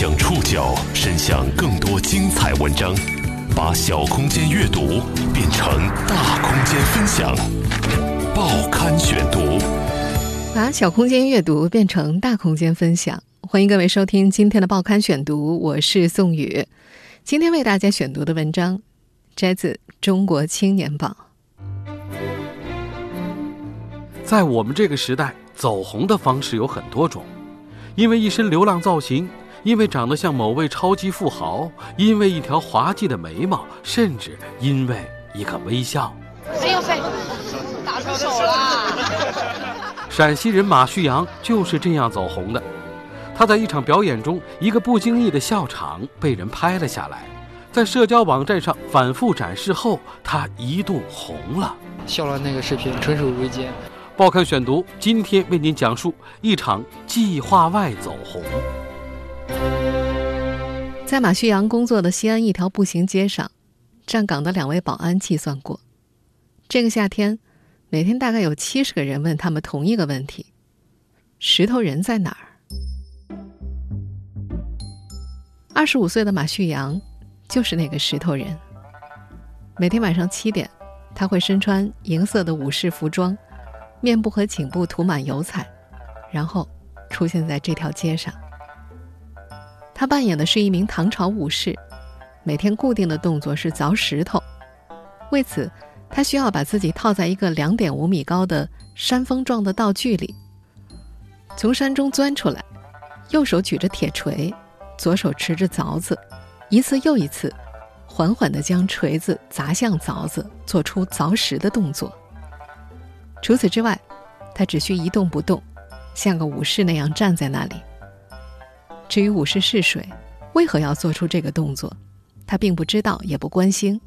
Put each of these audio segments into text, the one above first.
将触角伸向更多精彩文章，把小空间阅读变成大空间分享。报刊选读，把小空间阅读变成大空间分享。欢迎各位收听今天的报刊选读，我是宋宇。今天为大家选读的文章摘自《中国青年报》。在我们这个时代，走红的方式有很多种，因为一身流浪造型，因为长得像某位超级富豪，因为一条滑稽的眉毛，甚至因为一个微笑。哎呦喂，打出手了！陕西人马旭阳就是这样走红的。他在一场表演中，一个不经意的笑场被人拍了下来，在社交网站上反复展示后，他一度红了。笑了那个视频纯属无意间。报刊选读今天为您讲述一场计划外走红。在马旭阳工作的西安一条步行街上，站岗的两位保安计算过，这个夏天，每天大概有七十个人问他们同一个问题：石头人在哪儿？二十五岁的马旭阳，就是那个石头人。每天晚上七点，他会身穿银色的武士服装。面部和颈部涂满油彩，然后出现在这条街上。他扮演的是一名唐朝武士，每天固定的动作是凿石头。为此，他需要把自己套在一个两点五米高的山峰状的道具里，从山中钻出来，右手举着铁锤，左手持着凿子，一次又一次，缓缓地将锤子砸向凿子，做出凿石的动作。除此之外，他只需一动不动，像个武士那样站在那里。至于武士是谁，为何要做出这个动作，他并不知道，也不关心。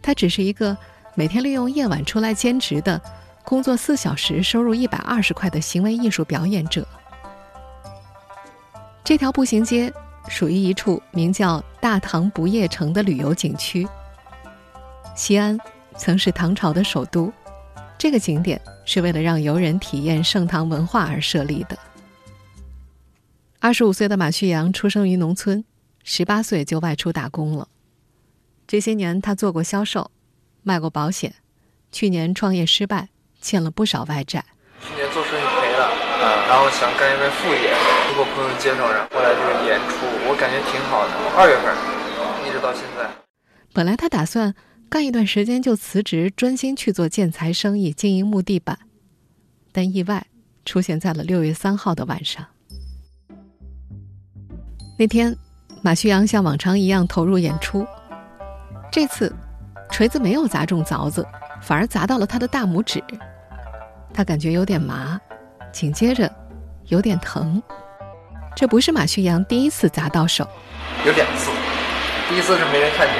他只是一个每天利用夜晚出来兼职的，工作四小时收入一百二十块的行为艺术表演者。这条步行街属于一处名叫大唐不夜城的旅游景区。西安曾是唐朝的首都。这个景点是为了让游人体验盛唐文化而设立的。二十五岁的马旭阳出生于农村，十八岁就外出打工了。这些年，他做过销售，卖过保险，去年创业失败，欠了不少外债。去年做生意赔了，啊，然后想干一份副业，通过朋友介绍，然后来就是演出，我感觉挺好的。二月份，一直到现在。本来他打算。干一段时间就辞职，专心去做建材生意，经营木地板。但意外出现在了六月三号的晚上。那天，马旭阳像往常一样投入演出。这次，锤子没有砸中凿子，反而砸到了他的大拇指。他感觉有点麻，紧接着有点疼。这不是马旭阳第一次砸到手，有两次。第一次是没人看见。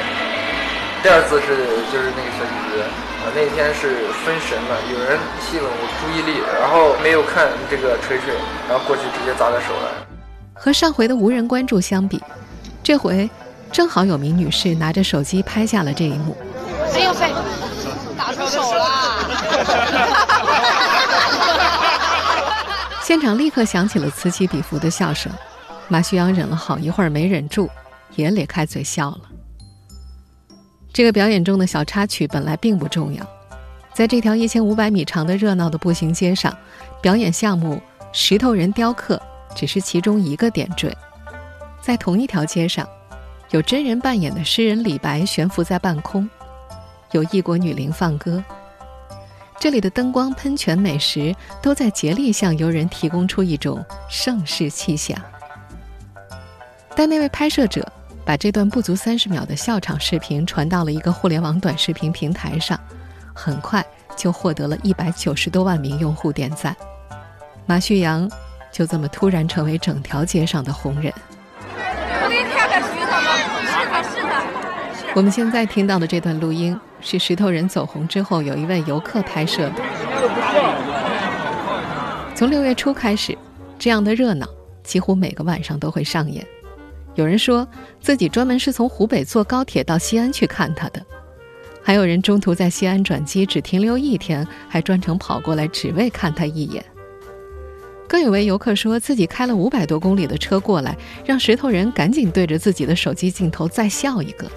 第二次是就是那个小姐姐，啊，那天是分神了，有人吸引了我注意力，然后没有看这个锤锤，然后过去直接砸在手了。和上回的无人关注相比，这回正好有名女士拿着手机拍下了这一幕。哎呦飞，打出手了！现场立刻响起了此起彼伏的笑声，马旭阳忍了好一会儿没忍住，也咧开嘴笑了。这个表演中的小插曲本来并不重要，在这条一千五百米长的热闹的步行街上，表演项目石头人雕刻只是其中一个点缀。在同一条街上，有真人扮演的诗人李白悬浮在半空，有异国女伶放歌。这里的灯光、喷泉、美食都在竭力向游人提供出一种盛世气象。但那位拍摄者。把这段不足三十秒的笑场视频传到了一个互联网短视频平台上，很快就获得了一百九十多万名用户点赞。马旭阳就这么突然成为整条街上的红人。我给你看看石头吗？是的是的。我们现在听到的这段录音是石头人走红之后有一位游客拍摄的。从六月初开始，这样的热闹几乎每个晚上都会上演。有人说自己专门是从湖北坐高铁到西安去看他的，还有人中途在西安转机，只停留一天，还专程跑过来只为看他一眼。更有位游客说自己开了五百多公里的车过来，让石头人赶紧对着自己的手机镜头再笑一个。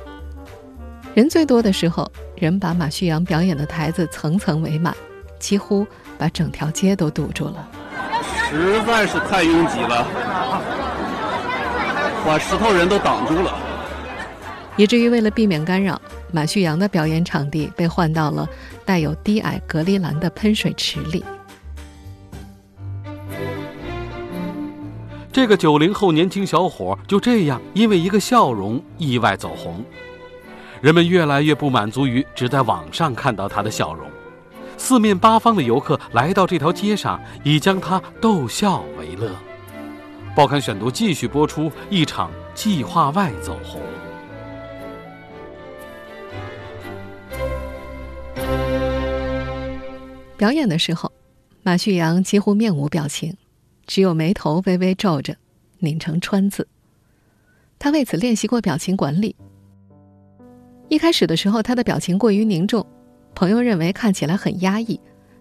人最多的时候，人把马旭阳表演的台子层层围满，几乎把整条街都堵住了。实在是太拥挤了，把石头人都挡住了。以至于为了避免干扰，马旭阳的表演场地被换到了带有低矮隔离栏的喷水池里。这个九零后年轻小伙就这样因为一个笑容意外走红，人们越来越不满足于只在网上看到他的笑容，四面八方的游客来到这条街上，以将他逗笑为乐。报刊选读继续播出一场计划外走红。表演的时候，马旭阳几乎面无表情。只有眉头微微皱着，拧成川字。他为此练习过表情管理。一开始的时候，他的表情过于凝重，朋友认为看起来很压抑。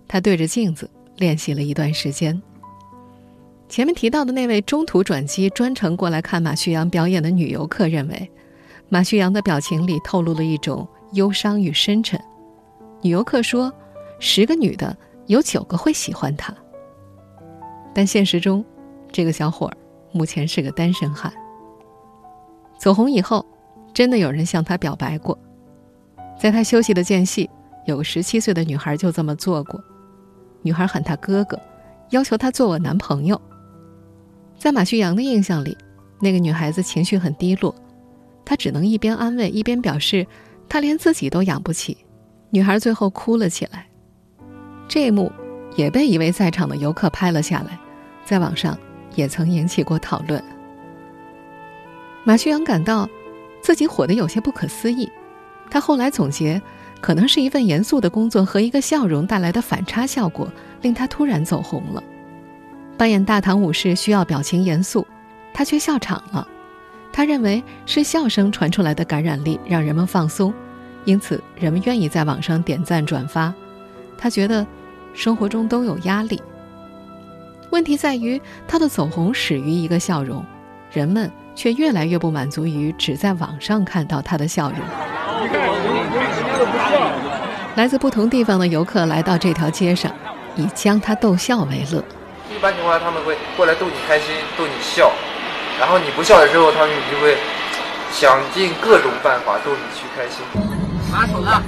他对着镜子练习了一段时间。前面提到的那位中途转机专程过来看马旭阳表演的女游客认为，马旭阳的表情里透露了一种忧伤与深沉。女游客说：“十个女的有九个会喜欢他。”但现实中，这个小伙儿目前是个单身汉。走红以后，真的有人向他表白过。在他休息的间隙，有个十七岁的女孩就这么做过。女孩喊他哥哥，要求他做我男朋友。在马旭阳的印象里，那个女孩子情绪很低落，他只能一边安慰一边表示，他连自己都养不起。女孩最后哭了起来。这一幕也被一位在场的游客拍了下来。在网上也曾引起过讨论。马旭阳感到自己火得有些不可思议，他后来总结，可能是一份严肃的工作和一个笑容带来的反差效果，令他突然走红了。扮演大唐武士需要表情严肃，他却笑场了。他认为是笑声传出来的感染力让人们放松，因此人们愿意在网上点赞转发。他觉得生活中都有压力。问题在于，他的走红始于一个笑容，人们却越来越不满足于只在网上看到他的笑容。来自不同地方的游客来到这条街上，以将他逗笑为乐。一般情况下，他们会过来逗你开心，逗你笑，然后你不笑的时候，他们就会想尽各种办法逗你去开心。拿手了。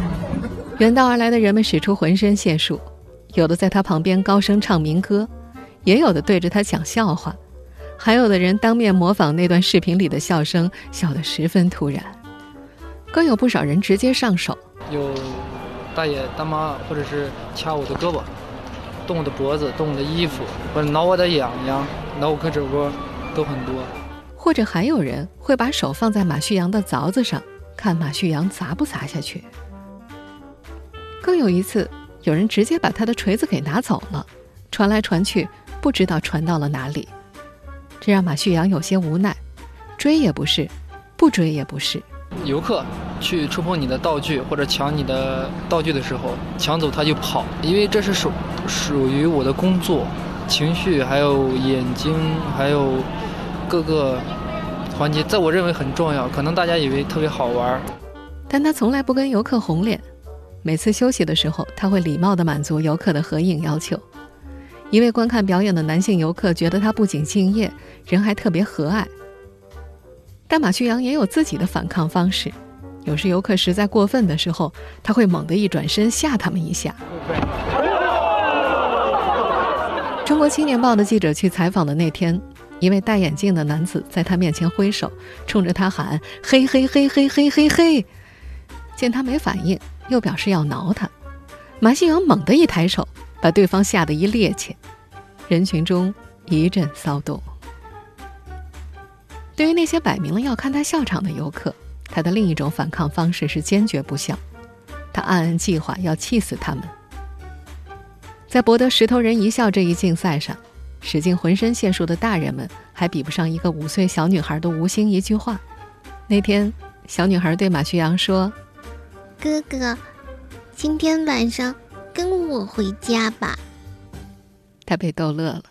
远道而来的人们使出浑身解数，有的在他旁边高声唱民歌。也有的对着他讲笑话，还有的人当面模仿那段视频里的笑声，笑得十分突然。更有不少人直接上手，有大爷大妈，或者是掐我的胳膊，动我的脖子，动我的衣服，或者挠我的痒痒，挠我胳肢窝，都很多。或者还有人会把手放在马旭阳的凿子上，看马旭阳砸不砸下去。更有一次，有人直接把他的锤子给拿走了，传来传去。不知道传到了哪里，这让马旭阳有些无奈，追也不是，不追也不是。游客去触碰你的道具或者抢你的道具的时候，抢走他就跑，因为这是属属于我的工作，情绪还有眼睛还有各个环节，在我认为很重要。可能大家以为特别好玩，但他从来不跟游客红脸。每次休息的时候，他会礼貌地满足游客的合影要求。一位观看表演的男性游客觉得他不仅敬业，人还特别和蔼。但马旭阳也有自己的反抗方式，有时游客实在过分的时候，他会猛地一转身吓他们一下。中国青年报的记者去采访的那天，一位戴眼镜的男子在他面前挥手，冲着他喊：“嘿嘿嘿嘿嘿嘿嘿！”见他没反应，又表示要挠他，马旭阳猛地一抬手。把对方吓得一趔趄，人群中一阵骚动。对于那些摆明了要看他笑场的游客，他的另一种反抗方式是坚决不笑。他暗暗计划要气死他们。在博得石头人一笑这一竞赛上，使尽浑身解数的大人们还比不上一个五岁小女孩的无心一句话。那天，小女孩对马旭阳说：“哥哥，今天晚上。”跟我回家吧。他被逗乐了。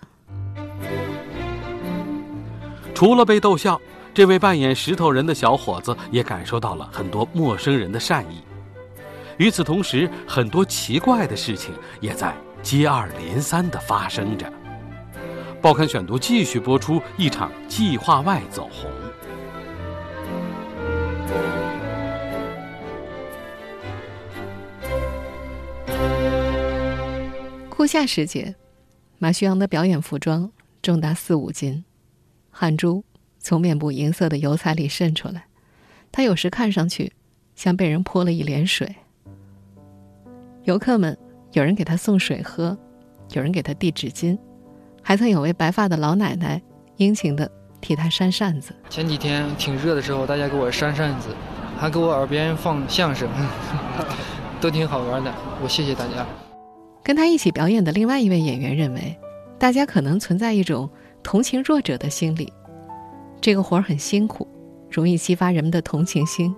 除了被逗笑，这位扮演石头人的小伙子也感受到了很多陌生人的善意。与此同时，很多奇怪的事情也在接二连三的发生着。报刊选读继续播出一场计划外走红。夏时节，马旭阳的表演服装重达四五斤，汗珠从面部银色的油彩里渗出来，他有时看上去像被人泼了一脸水。游客们有人给他送水喝，有人给他递纸巾，还曾有位白发的老奶奶殷勤地替他扇扇子。前几天挺热的时候，大家给我扇扇子，还给我耳边放相声，都挺好玩的。我谢谢大家。跟他一起表演的另外一位演员认为，大家可能存在一种同情弱者的心理。这个活儿很辛苦，容易激发人们的同情心。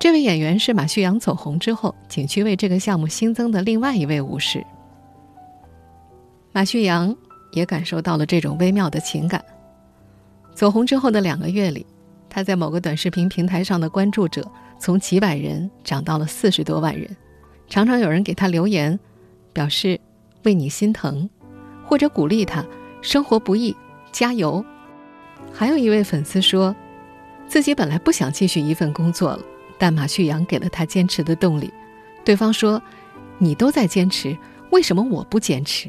这位演员是马旭阳走红之后，景区为这个项目新增的另外一位武士。马旭阳也感受到了这种微妙的情感。走红之后的两个月里，他在某个短视频平台上的关注者从几百人涨到了四十多万人，常常有人给他留言。表示为你心疼，或者鼓励他生活不易，加油。还有一位粉丝说，自己本来不想继续一份工作了，但马旭阳给了他坚持的动力。对方说：“你都在坚持，为什么我不坚持？”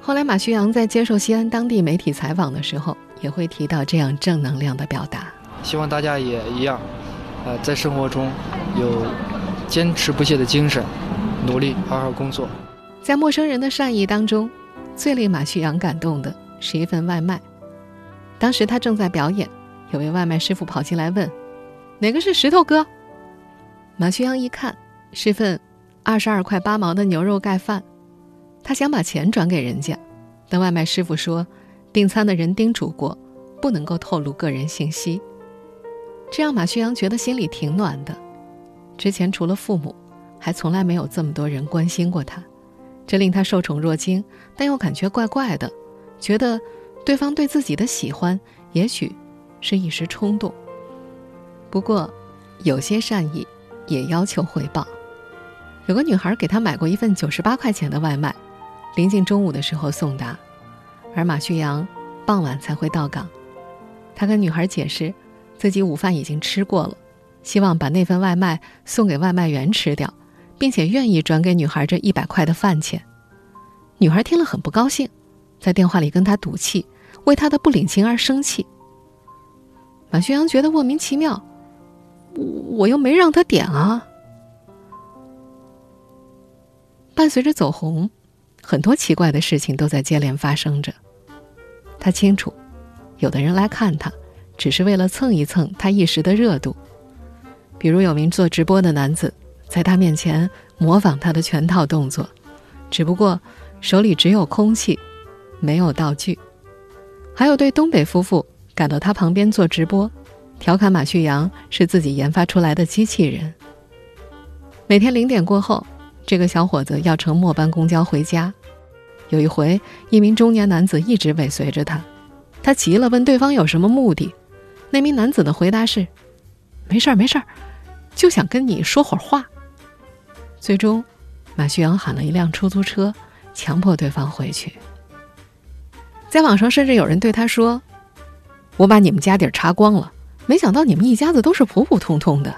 后来，马旭阳在接受西安当地媒体采访的时候，也会提到这样正能量的表达。希望大家也一样，呃，在生活中有坚持不懈的精神。努力好好工作，在陌生人的善意当中，最令马旭阳感动的是一份外卖。当时他正在表演，有位外卖师傅跑进来问：“哪个是石头哥？”马旭阳一看，是份二十二块八毛的牛肉盖饭，他想把钱转给人家，但外卖师傅说，订餐的人叮嘱过，不能够透露个人信息。这让马旭阳觉得心里挺暖的。之前除了父母。还从来没有这么多人关心过他，这令他受宠若惊，但又感觉怪怪的，觉得对方对自己的喜欢也许是一时冲动。不过，有些善意也要求回报。有个女孩给他买过一份九十八块钱的外卖，临近中午的时候送达，而马旭阳傍晚才会到岗。他跟女孩解释，自己午饭已经吃过了，希望把那份外卖送给外卖员吃掉。并且愿意转给女孩这一百块的饭钱，女孩听了很不高兴，在电话里跟他赌气，为他的不领情而生气。马旭阳觉得莫名其妙，我又没让他点啊。伴随着走红，很多奇怪的事情都在接连发生着。他清楚，有的人来看他，只是为了蹭一蹭他一时的热度，比如有名做直播的男子。在他面前模仿他的全套动作，只不过手里只有空气，没有道具。还有对东北夫妇赶到他旁边做直播，调侃马旭阳是自己研发出来的机器人。每天零点过后，这个小伙子要乘末班公交回家。有一回，一名中年男子一直尾随着他，他急了，问对方有什么目的。那名男子的回答是：“没事儿，没事儿，就想跟你说会儿话。”最终，马旭阳喊了一辆出租车，强迫对方回去。在网上，甚至有人对他说：“我把你们家底儿查光了，没想到你们一家子都是普普通通的。”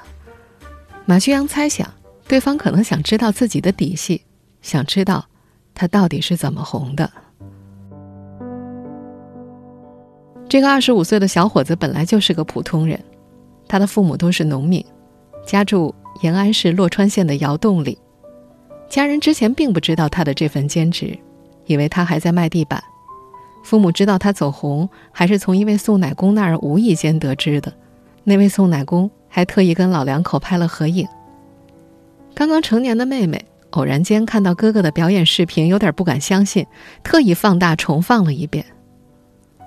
马旭阳猜想，对方可能想知道自己的底细，想知道他到底是怎么红的。这个二十五岁的小伙子本来就是个普通人，他的父母都是农民，家住。延安市洛川县的窑洞里，家人之前并不知道他的这份兼职，以为他还在卖地板。父母知道他走红，还是从一位送奶工那儿无意间得知的。那位送奶工还特意跟老两口拍了合影。刚刚成年的妹妹偶然间看到哥哥的表演视频，有点不敢相信，特意放大重放了一遍。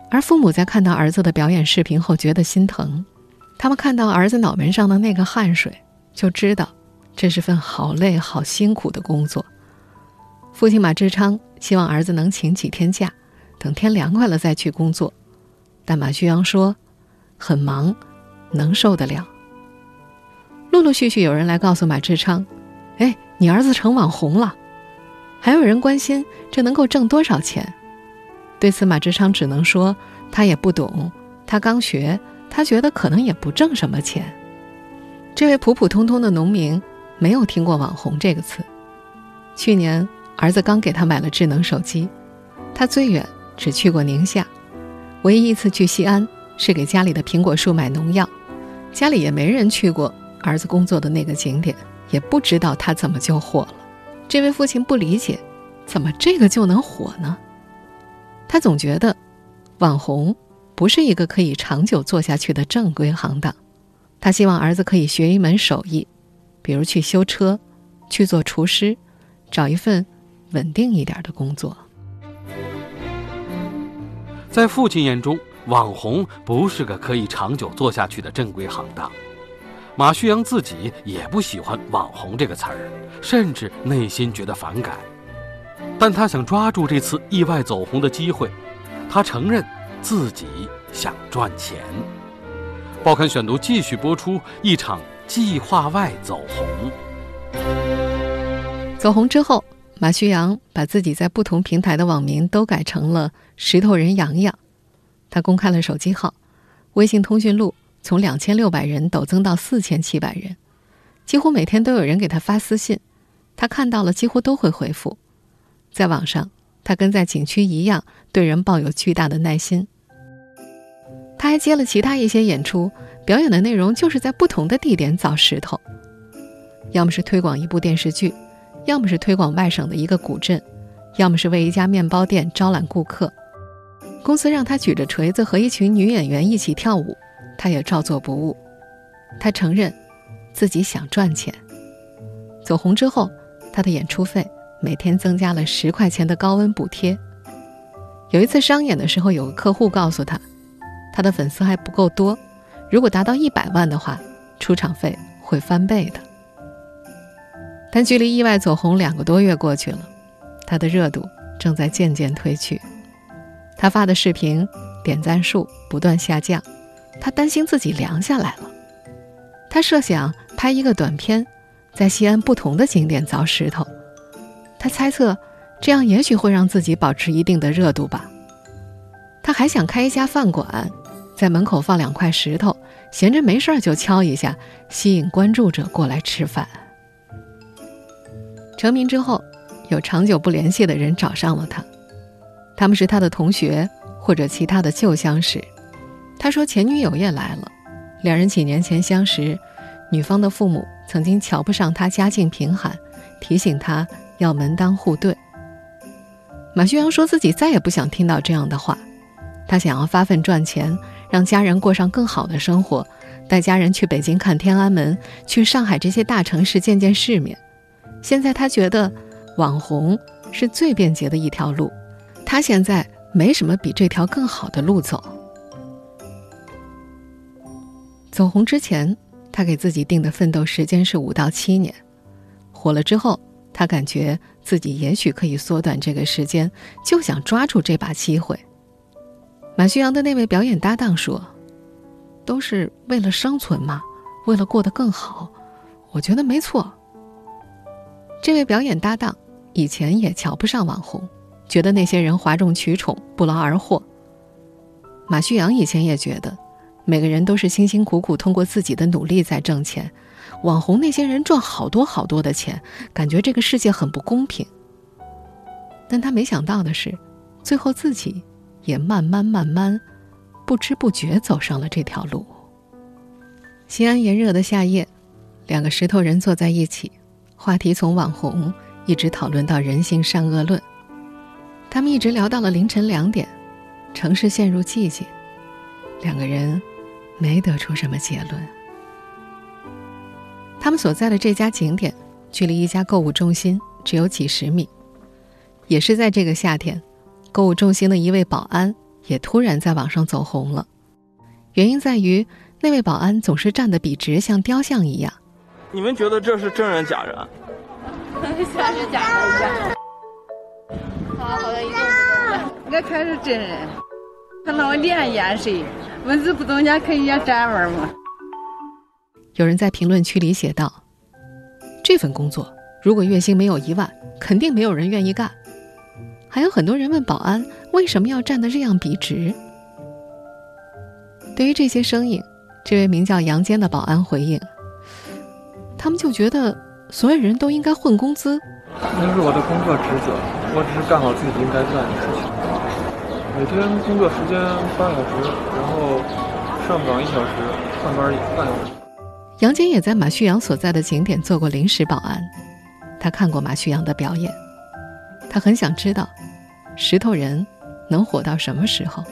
而父母在看到儿子的表演视频后，觉得心疼。他们看到儿子脑门上的那个汗水。就知道，这是份好累、好辛苦的工作。父亲马志昌希望儿子能请几天假，等天凉快了再去工作。但马旭阳说，很忙，能受得了。陆陆续续有人来告诉马志昌：“哎，你儿子成网红了。”还有人关心这能够挣多少钱。对此，马志昌只能说他也不懂，他刚学，他觉得可能也不挣什么钱。这位普普通通的农民没有听过“网红”这个词。去年儿子刚给他买了智能手机，他最远只去过宁夏，唯一一次去西安是给家里的苹果树买农药，家里也没人去过儿子工作的那个景点，也不知道他怎么就火了。这位父亲不理解，怎么这个就能火呢？他总觉得，网红不是一个可以长久做下去的正规行当。他希望儿子可以学一门手艺，比如去修车，去做厨师，找一份稳定一点的工作。在父亲眼中，网红不是个可以长久做下去的正规行当。马旭阳自己也不喜欢“网红”这个词儿，甚至内心觉得反感。但他想抓住这次意外走红的机会，他承认自己想赚钱。报刊选读继续播出一场计划外走红。走红之后，马旭阳把自己在不同平台的网名都改成了“石头人洋洋”。他公开了手机号，微信通讯录。从两千六百人陡增到四千七百人，几乎每天都有人给他发私信，他看到了几乎都会回复。在网上，他跟在景区一样，对人抱有巨大的耐心。他还接了其他一些演出，表演的内容就是在不同的地点凿石头，要么是推广一部电视剧，要么是推广外省的一个古镇，要么是为一家面包店招揽顾客。公司让他举着锤子和一群女演员一起跳舞。他也照做不误。他承认，自己想赚钱。走红之后，他的演出费每天增加了十块钱的高温补贴。有一次商演的时候，有个客户告诉他，他的粉丝还不够多，如果达到一百万的话，出场费会翻倍的。但距离意外走红两个多月过去了，他的热度正在渐渐褪去。他发的视频点赞数不断下降。他担心自己凉下来了，他设想拍一个短片，在西安不同的景点凿石头。他猜测，这样也许会让自己保持一定的热度吧。他还想开一家饭馆，在门口放两块石头，闲着没事儿就敲一下，吸引关注者过来吃饭。成名之后，有长久不联系的人找上了他，他们是他的同学或者其他的旧相识。他说前女友也来了，两人几年前相识，女方的父母曾经瞧不上他家境贫寒，提醒他要门当户对。马旭阳说自己再也不想听到这样的话，他想要发奋赚钱，让家人过上更好的生活，带家人去北京看天安门，去上海这些大城市见见世面。现在他觉得网红是最便捷的一条路，他现在没什么比这条更好的路走。走红之前，他给自己定的奋斗时间是五到七年；火了之后，他感觉自己也许可以缩短这个时间，就想抓住这把机会。马旭阳的那位表演搭档说：“都是为了生存嘛，为了过得更好。”我觉得没错。这位表演搭档以前也瞧不上网红，觉得那些人哗众取宠、不劳而获。马旭阳以前也觉得。每个人都是辛辛苦苦通过自己的努力在挣钱，网红那些人赚好多好多的钱，感觉这个世界很不公平。但他没想到的是，最后自己也慢慢慢慢，不知不觉走上了这条路。西安炎热的夏夜，两个石头人坐在一起，话题从网红一直讨论到人性善恶论，他们一直聊到了凌晨两点，城市陷入寂静，两个人。没得出什么结论。他们所在的这家景点距离一家购物中心只有几十米，也是在这个夏天，购物中心的一位保安也突然在网上走红了。原因在于那位保安总是站得笔直，像雕像一样。你们觉得这是真人假人？像是假的一样。他好像一动不动的，应该全是真人。老脸淹谁？蚊子不动家可以也站玩吗？有人在评论区里写道：“这份工作如果月薪没有一万，肯定没有人愿意干。”还有很多人问保安为什么要站得这样笔直。对于这些声音，这位名叫杨坚的保安回应：“他们就觉得所有人都应该混工资。那是我的工作职责，我只是干好自己应该干的事情。”每天工作时间八小时，然后上岗一小时，上班半小时。杨坚也在马旭阳所在的景点做过临时保安，他看过马旭阳的表演，他很想知道，石头人能火到什么时候。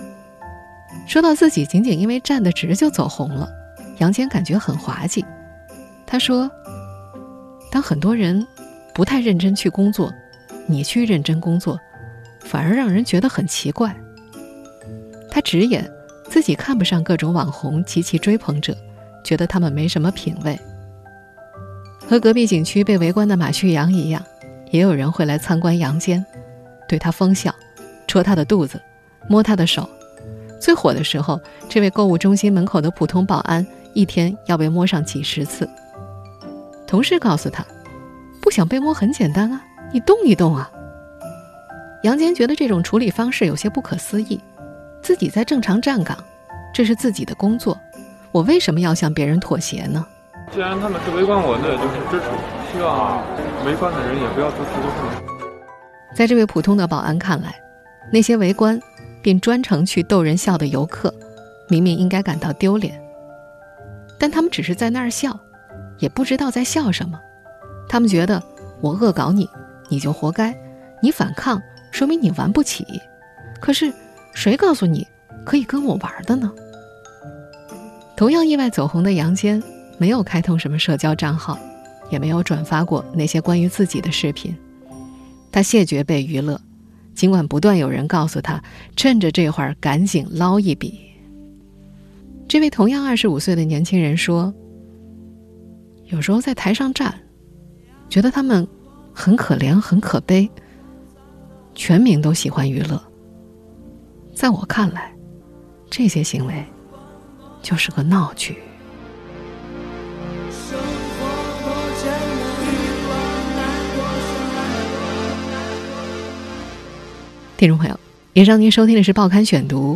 说到自己仅仅因为站得直就走红了，杨坚感觉很滑稽。他说：“当很多人不太认真去工作，你去认真工作，反而让人觉得很奇怪。”他直言，自己看不上各种网红及其追捧者，觉得他们没什么品位。和隔壁景区被围观的马旭阳一样，也有人会来参观杨坚，对他疯笑，戳他的肚子，摸他的手。最火的时候，这位购物中心门口的普通保安一天要被摸上几十次。同事告诉他，不想被摸很简单啊，你动一动啊。杨坚觉得这种处理方式有些不可思议。自己在正常站岗，这是自己的工作，我为什么要向别人妥协呢？既然他们是围观我，那也就是支持我。希望围观的人也不要做出多事。在这位普通的保安看来，那些围观并专程去逗人笑的游客，明明应该感到丢脸，但他们只是在那儿笑，也不知道在笑什么。他们觉得我恶搞你，你就活该；你反抗，说明你玩不起。可是。谁告诉你可以跟我玩的呢？同样意外走红的杨坚，没有开通什么社交账号，也没有转发过那些关于自己的视频。他谢绝被娱乐，尽管不断有人告诉他，趁着这会儿赶紧捞一笔。这位同样二十五岁的年轻人说：“有时候在台上站，觉得他们很可怜，很可悲。全民都喜欢娱乐。”在我看来，这些行为就是个闹剧。听众朋友，以上您收听的是《报刊选读》，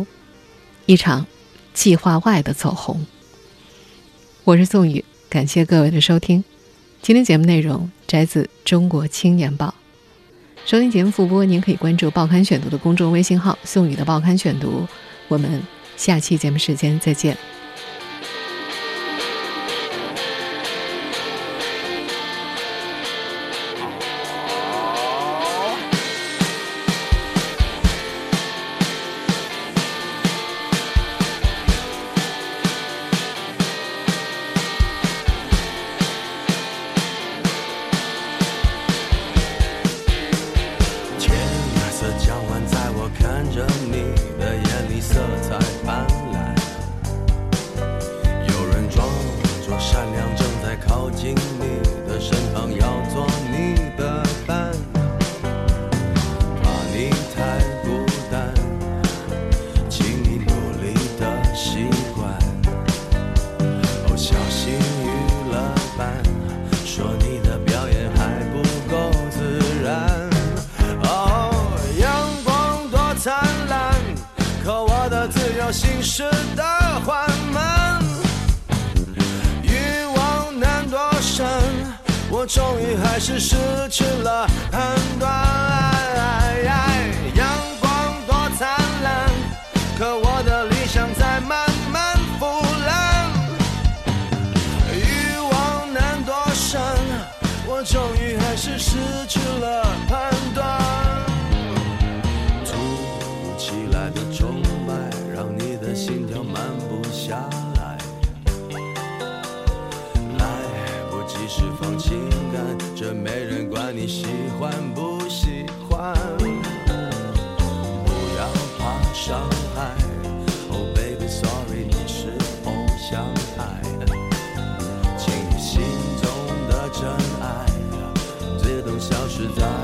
一场计划外的走红。我是宋宇，感谢各位的收听。今天节目内容摘自《中国青年报》。收听节目复播，您可以关注《报刊选读》的公众微信号“宋宇的报刊选读”。我们下期节目时间再见。动消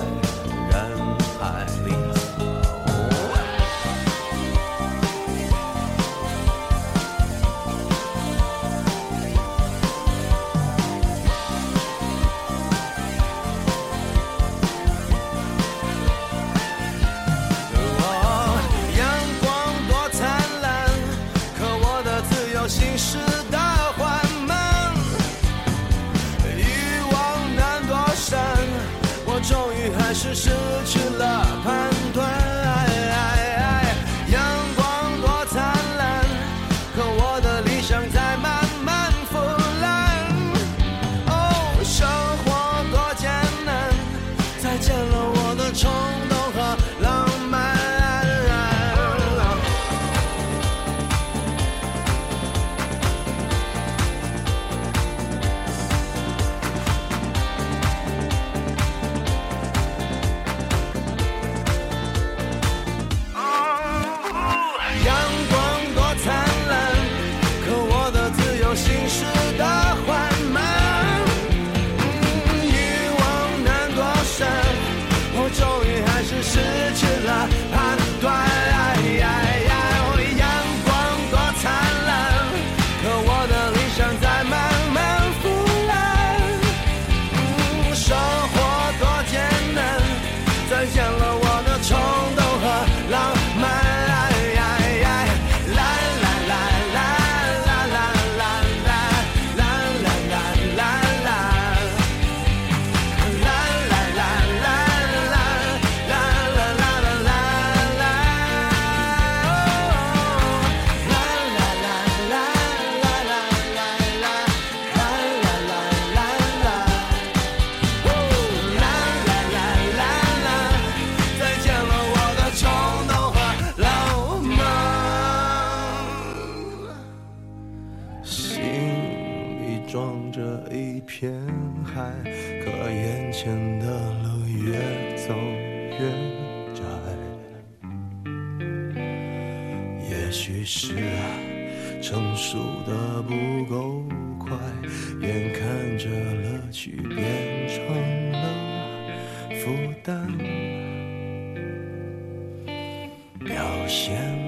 还是失去了判一片海可眼前的路越走越窄也许是成熟的不够快。眼看着乐趣变成了负担表现